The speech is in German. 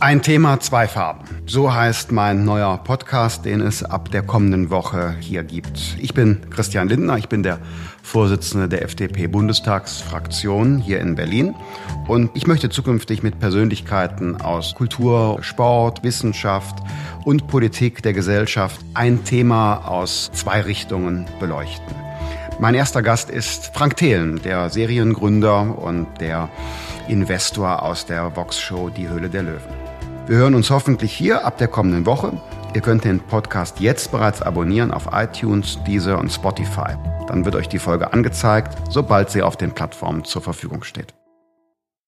Ein Thema, zwei Farben. So heißt mein neuer Podcast, den es ab der kommenden Woche hier gibt. Ich bin Christian Lindner, ich bin der Vorsitzende der FDP-Bundestagsfraktion hier in Berlin. Und ich möchte zukünftig mit Persönlichkeiten aus Kultur, Sport, Wissenschaft und Politik der Gesellschaft ein Thema aus zwei Richtungen beleuchten. Mein erster Gast ist Frank Thelen, der Seriengründer und der Investor aus der Vox-Show Die Höhle der Löwen. Wir hören uns hoffentlich hier ab der kommenden Woche. Ihr könnt den Podcast jetzt bereits abonnieren auf iTunes, Deezer und Spotify. Dann wird euch die Folge angezeigt, sobald sie auf den Plattformen zur Verfügung steht.